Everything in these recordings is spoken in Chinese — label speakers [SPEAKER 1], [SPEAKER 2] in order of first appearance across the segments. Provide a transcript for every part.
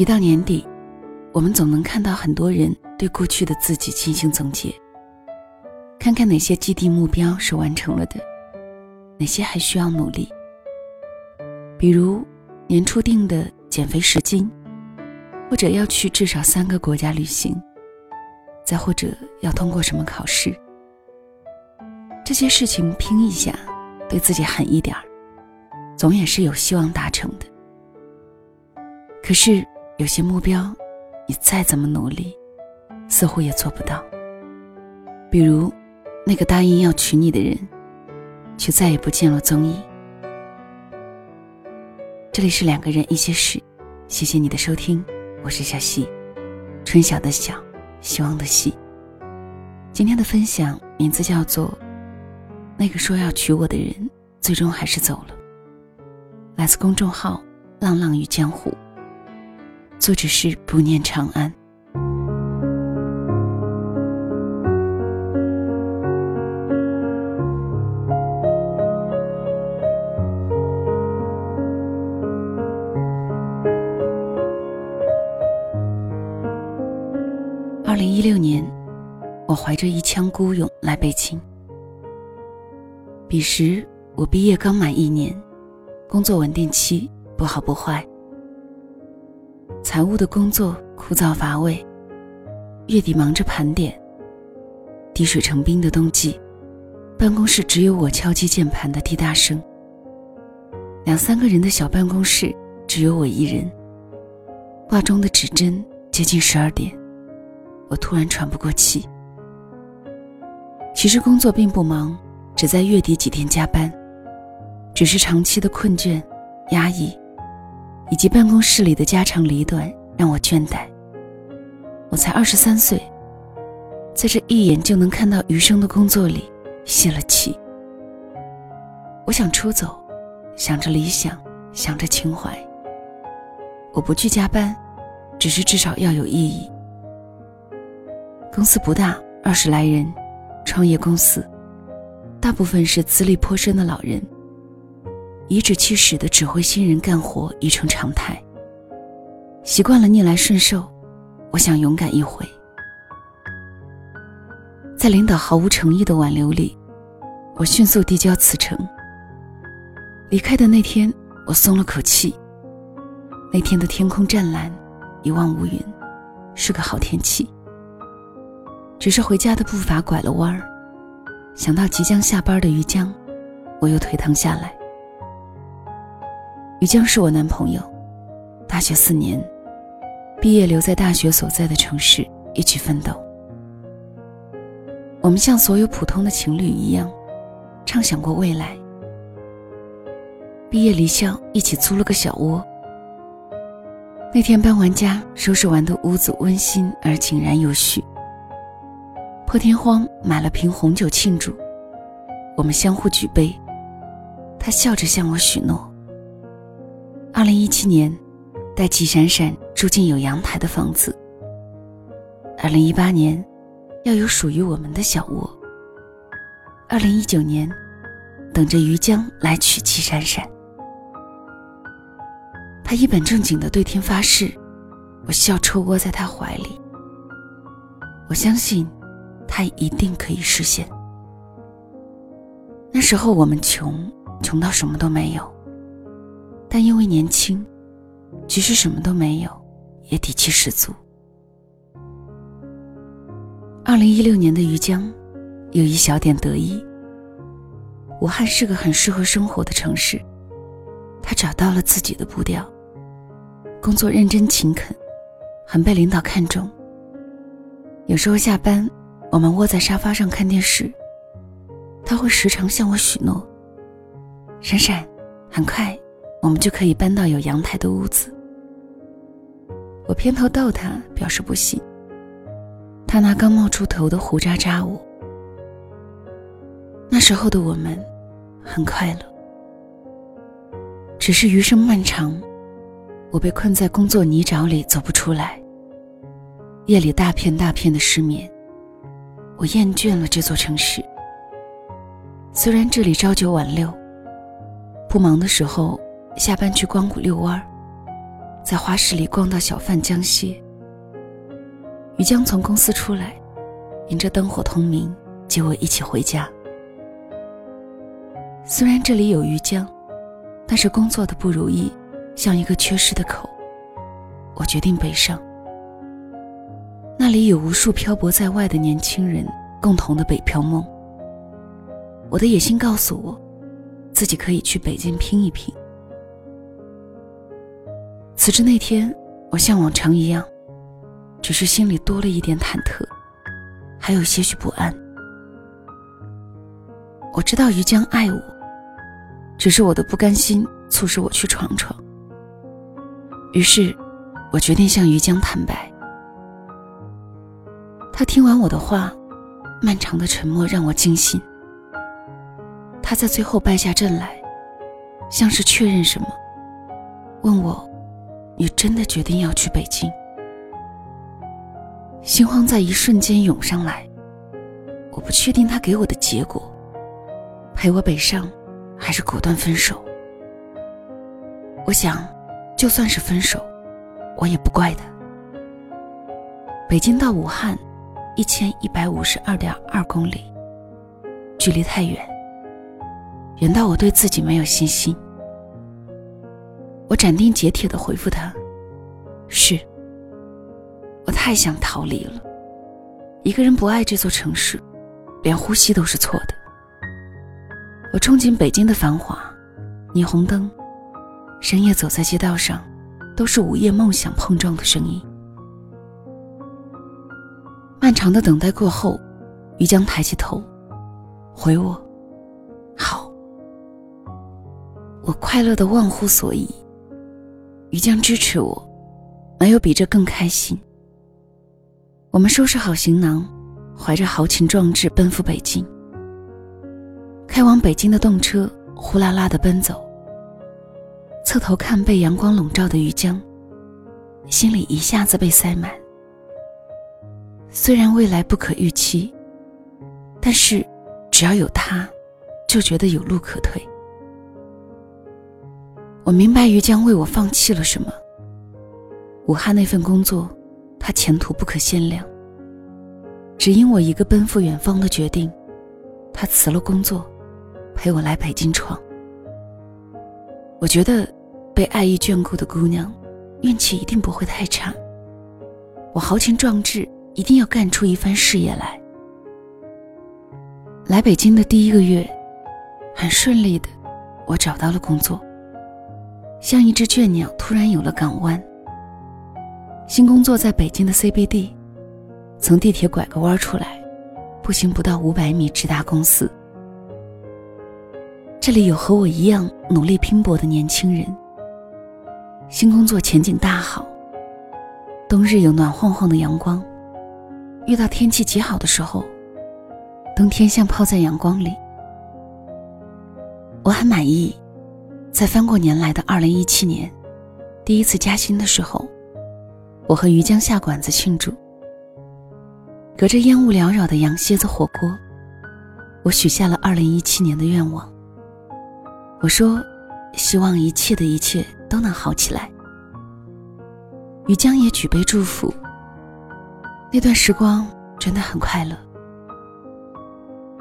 [SPEAKER 1] 一到年底，我们总能看到很多人对过去的自己进行总结，看看哪些既定目标是完成了的，哪些还需要努力。比如年初定的减肥十斤，或者要去至少三个国家旅行，再或者要通过什么考试。这些事情拼一下，对自己狠一点儿，总也是有希望达成的。可是。有些目标，你再怎么努力，似乎也做不到。比如，那个答应要娶你的人，却再也不见了踪影。这里是两个人一些事，谢谢你的收听，我是小溪，春晓的晓，希望的希。今天的分享名字叫做《那个说要娶我的人，最终还是走了》，来自公众号“浪浪与江湖”。作者是不念长安。二零一六年，我怀着一腔孤勇来北京。彼时我毕业刚满一年，工作稳定期不好不坏。财务的工作枯燥乏味，月底忙着盘点。滴水成冰的冬季，办公室只有我敲击键盘的滴答声。两三个人的小办公室只有我一人。挂钟的指针接近十二点，我突然喘不过气。其实工作并不忙，只在月底几天加班，只是长期的困倦、压抑。以及办公室里的家长里短让我倦怠。我才二十三岁，在这一眼就能看到余生的工作里泄了气。我想出走，想着理想，想着情怀。我不去加班，只是至少要有意义。公司不大，二十来人，创业公司，大部分是资历颇深的老人。颐指气使的指挥新人干活已成常态。习惯了逆来顺受，我想勇敢一回。在领导毫无诚意的挽留里，我迅速递交辞呈。离开的那天，我松了口气。那天的天空湛蓝，一望无云，是个好天气。只是回家的步伐拐了弯儿，想到即将下班的于江，我又腿疼下来。于江是我男朋友，大学四年，毕业留在大学所在的城市一起奋斗。我们像所有普通的情侣一样，畅想过未来。毕业离校，一起租了个小窝。那天搬完家，收拾完的屋子温馨而井然有序。破天荒买了瓶红酒庆祝，我们相互举杯，他笑着向我许诺。二零一七年，带齐闪闪住进有阳台的房子。二零一八年，要有属于我们的小窝。二零一九年，等着于江来娶齐闪闪。他一本正经的对天发誓，我笑抽窝在他怀里。我相信，他一定可以实现。那时候我们穷，穷到什么都没有。但因为年轻，即使什么都没有，也底气十足。二零一六年的余江，有一小点得意。武汉是个很适合生活的城市，他找到了自己的步调，工作认真勤恳，很被领导看重。有时候下班，我们窝在沙发上看电视，他会时常向我许诺：“闪闪，很快。”我们就可以搬到有阳台的屋子。我偏头逗他，表示不信。他拿刚冒出头的胡渣扎我。那时候的我们很快乐，只是余生漫长，我被困在工作泥沼里走不出来。夜里大片大片的失眠，我厌倦了这座城市。虽然这里朝九晚六，不忙的时候。下班去光谷遛弯儿，在花市里逛到小贩江歇。于江从公司出来，迎着灯火通明接我一起回家。虽然这里有于江，但是工作的不如意像一个缺失的口，我决定北上。那里有无数漂泊在外的年轻人共同的北漂梦。我的野心告诉我，自己可以去北京拼一拼。辞职那天，我像往常一样，只是心里多了一点忐忑，还有些许不安。我知道于江爱我，只是我的不甘心促使我去闯闯。于是，我决定向于江坦白。他听完我的话，漫长的沉默让我惊心。他在最后败下阵来，像是确认什么，问我。你真的决定要去北京？心慌在一瞬间涌上来，我不确定他给我的结果，陪我北上，还是果断分手。我想，就算是分手，我也不怪他。北京到武汉，一千一百五十二点二公里，距离太远，远到我对自己没有信心。我斩钉截铁的回复他：“是，我太想逃离了。一个人不爱这座城市，连呼吸都是错的。我憧憬北京的繁华，霓虹灯，深夜走在街道上，都是午夜梦想碰撞的声音。漫长的等待过后，于江抬起头，回我：好。我快乐的忘乎所以。”于江支持我，没有比这更开心。我们收拾好行囊，怀着豪情壮志奔赴北京。开往北京的动车呼啦啦的奔走，侧头看被阳光笼罩的于江，心里一下子被塞满。虽然未来不可预期，但是只要有他，就觉得有路可退。我明白于江为我放弃了什么。武汉那份工作，他前途不可限量。只因我一个奔赴远方的决定，他辞了工作，陪我来北京闯。我觉得，被爱意眷顾的姑娘，运气一定不会太差。我豪情壮志，一定要干出一番事业来。来北京的第一个月，很顺利的，我找到了工作。像一只倦鸟，突然有了港湾。新工作在北京的 CBD，从地铁拐个弯出来，步行不到五百米直达公司。这里有和我一样努力拼搏的年轻人。新工作前景大好。冬日有暖晃晃的阳光，遇到天气极好的时候，冬天像泡在阳光里。我很满意。在翻过年来的二零一七年，第一次加薪的时候，我和于江下馆子庆祝。隔着烟雾缭绕的羊蝎子火锅，我许下了二零一七年的愿望。我说，希望一切的一切都能好起来。于江也举杯祝福。那段时光真的很快乐。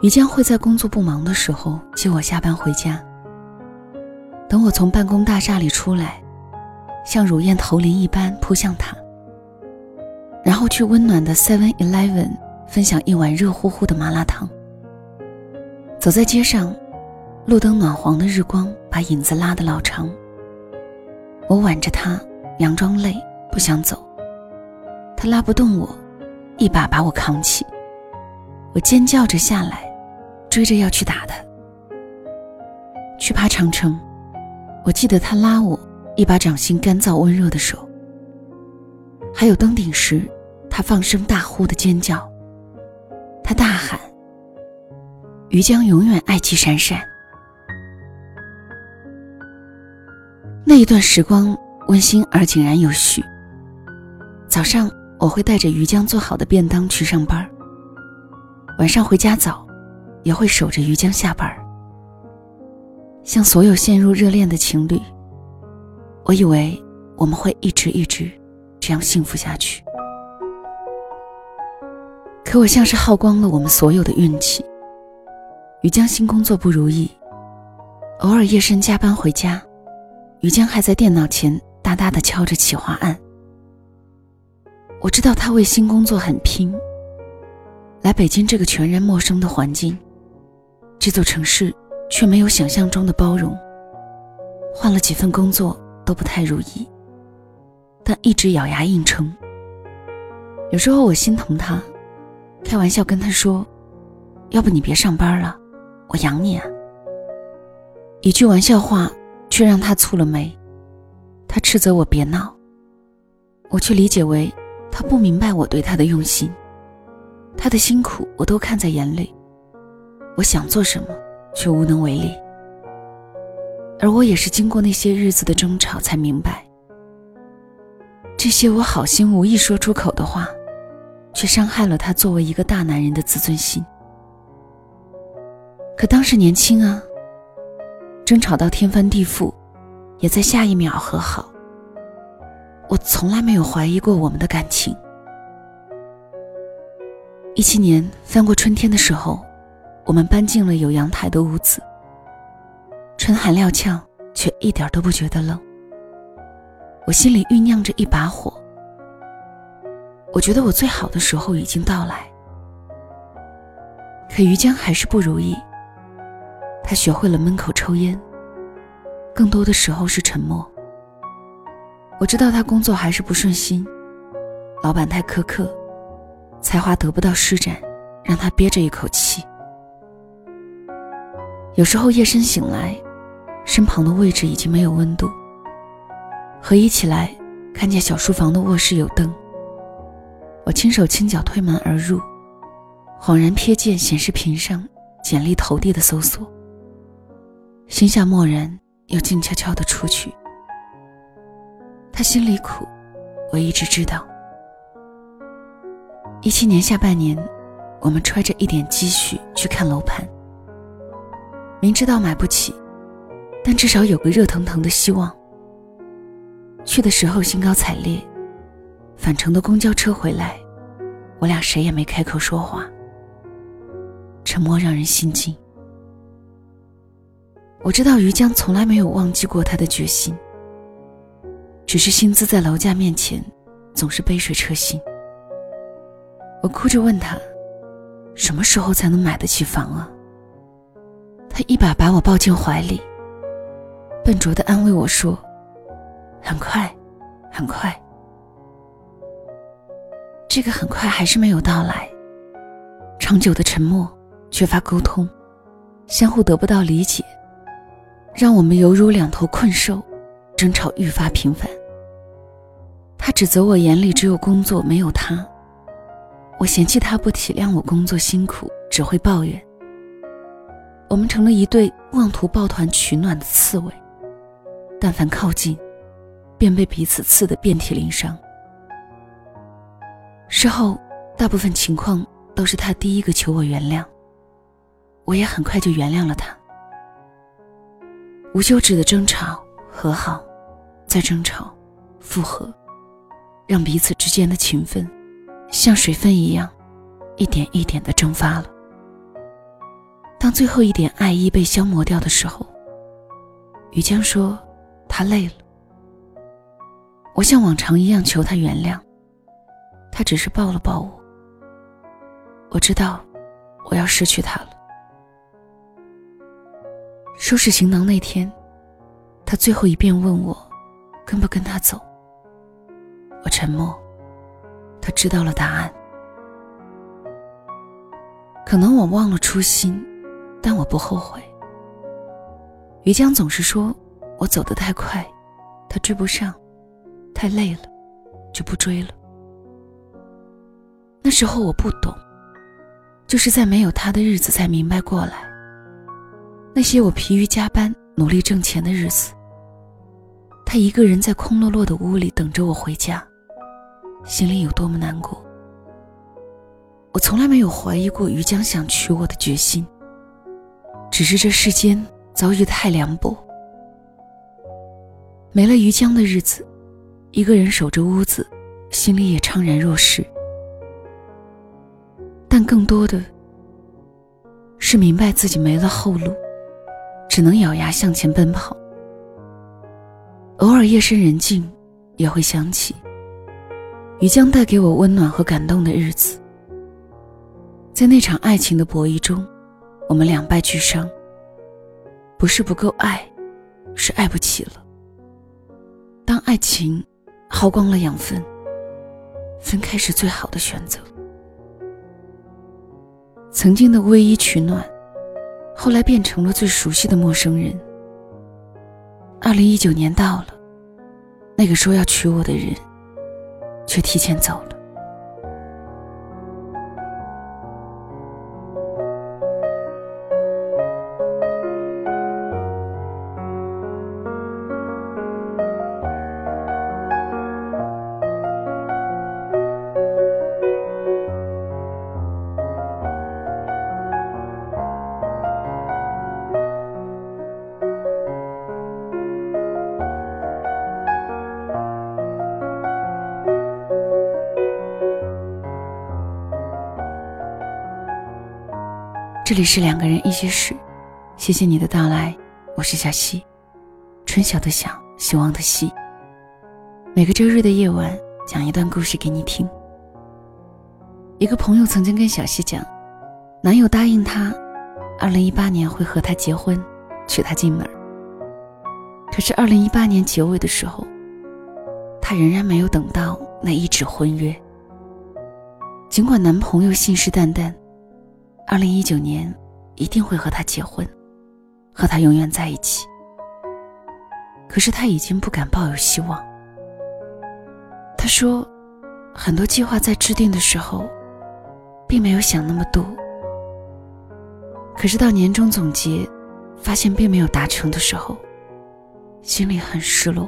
[SPEAKER 1] 于江会在工作不忙的时候接我下班回家。等我从办公大厦里出来，像乳燕投林一般扑向他，然后去温暖的 Seven Eleven 分享一碗热乎乎的麻辣烫。走在街上，路灯暖黄的日光把影子拉得老长。我挽着他，佯装累不想走，他拉不动我，一把把我扛起。我尖叫着下来，追着要去打他，去爬长城。我记得他拉我，一把掌心干燥温热的手。还有登顶时，他放声大呼的尖叫。他大喊：“于江永远爱气闪闪。”那一段时光温馨而井然有序。早上我会带着于江做好的便当去上班，晚上回家早，也会守着于江下班。像所有陷入热恋的情侣，我以为我们会一直一直这样幸福下去。可我像是耗光了我们所有的运气。于江新工作不如意，偶尔夜深加班回家，于江还在电脑前大大的敲着企划案。我知道他为新工作很拼。来北京这个全然陌生的环境，这座城市却没有想象中的包容。换了几份工作都不太如意，但一直咬牙硬撑。有时候我心疼他，开玩笑跟他说：“要不你别上班了，我养你啊。”一句玩笑话却让他蹙了眉，他斥责我别闹，我却理解为他不明白我对他的用心。他的辛苦我都看在眼里，我想做什么却无能为力。而我也是经过那些日子的争吵才明白，这些我好心无意说出口的话，却伤害了他作为一个大男人的自尊心。可当时年轻啊，争吵到天翻地覆，也在下一秒和好。我从来没有怀疑过我们的感情。一七年翻过春天的时候，我们搬进了有阳台的屋子。春寒料峭，却一点都不觉得冷。我心里酝酿着一把火。我觉得我最好的时候已经到来。可于江还是不如意。他学会了闷口抽烟，更多的时候是沉默。我知道他工作还是不顺心，老板太苛刻。才华得不到施展，让他憋着一口气。有时候夜深醒来，身旁的位置已经没有温度。合衣起来，看见小书房的卧室有灯。我轻手轻脚推门而入，恍然瞥见显示屏上简历投递的搜索，心下默然，又静悄悄的出去。他心里苦，我一直知道。一七年下半年，我们揣着一点积蓄去看楼盘。明知道买不起，但至少有个热腾腾的希望。去的时候兴高采烈，返程的公交车回来，我俩谁也没开口说话，沉默让人心惊。我知道于江从来没有忘记过他的决心，只是薪资在楼价面前总是杯水车薪。我哭着问他：“什么时候才能买得起房啊？”他一把把我抱进怀里，笨拙的安慰我说：“很快，很快。”这个很快还是没有到来。长久的沉默，缺乏沟通，相互得不到理解，让我们犹如两头困兽，争吵愈发频繁。他指责我眼里只有工作，没有他。我嫌弃他不体谅我工作辛苦，只会抱怨。我们成了一对妄图抱团取暖的刺猬，但凡靠近，便被彼此刺得遍体鳞伤。事后，大部分情况都是他第一个求我原谅，我也很快就原谅了他。无休止的争吵、和好，再争吵、复合，让彼此之间的情分。像水分一样，一点一点的蒸发了。当最后一点爱意被消磨掉的时候，于江说他累了。我像往常一样求他原谅，他只是抱了抱我。我知道我要失去他了。收拾行囊那天，他最后一遍问我跟不跟他走。我沉默。他知道了答案，可能我忘了初心，但我不后悔。于江总是说我走得太快，他追不上，太累了，就不追了。那时候我不懂，就是在没有他的日子才明白过来。那些我疲于加班、努力挣钱的日子，他一个人在空落落的屋里等着我回家。心里有多么难过，我从来没有怀疑过于江想娶我的决心。只是这世间早已太凉薄，没了于江的日子，一个人守着屋子，心里也怅然若失。但更多的是明白自己没了后路，只能咬牙向前奔跑。偶尔夜深人静，也会想起于江带给我温暖和感动的日子。在那场爱情的博弈中，我们两败俱伤。不是不够爱，是爱不起了。当爱情耗光了养分，分开是最好的选择。曾经的唯一取暖，后来变成了最熟悉的陌生人。二零一九年到了，那个说要娶我的人，却提前走了。这里是两个人一些事，谢谢你的到来，我是小溪，春晓的晓，希望的希。每个周日的夜晚讲一段故事给你听。一个朋友曾经跟小溪讲，男友答应她，二零一八年会和她结婚，娶她进门。可是二零一八年结尾的时候，她仍然没有等到那一纸婚约。尽管男朋友信誓旦旦。二零一九年一定会和他结婚，和他永远在一起。可是他已经不敢抱有希望。他说，很多计划在制定的时候，并没有想那么多。可是到年终总结，发现并没有达成的时候，心里很失落。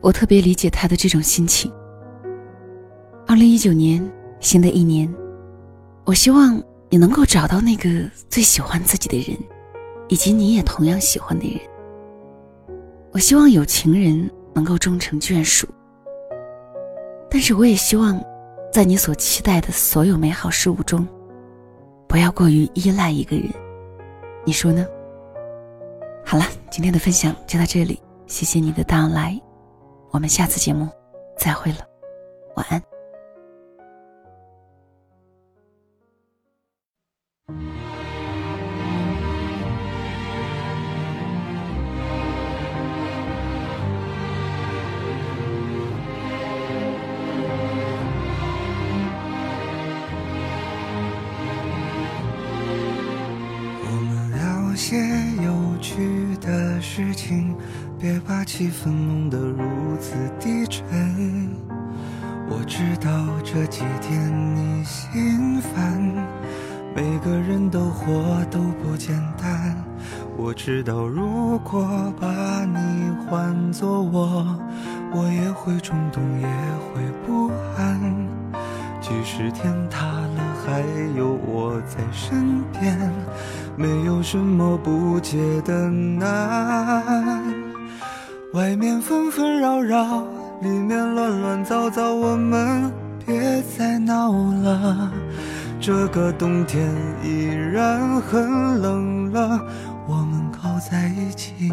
[SPEAKER 1] 我特别理解他的这种心情。二零一九年，新的一年。我希望你能够找到那个最喜欢自己的人，以及你也同样喜欢的人。我希望有情人能够终成眷属，但是我也希望，在你所期待的所有美好事物中，不要过于依赖一个人。你说呢？好了，今天的分享就到这里，谢谢你的到来，我们下次节目再会了，晚安。
[SPEAKER 2] 些有趣的事情，别把气氛弄得如此低沉。我知道这几天你心烦，每个人都活都不简单。我知道如果有什么不解的难，外面纷纷扰扰，里面乱乱糟糟，我们别再闹了。这个冬天依然很冷了，我们靠在一起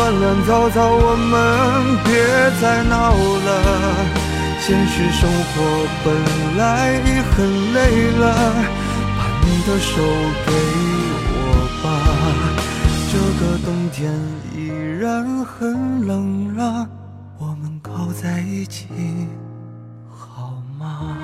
[SPEAKER 2] 乱乱糟糟，我们别再闹了。现实生活本来已很累了。把你的手给我吧，这个冬天依然很冷了，我们靠在一起好吗？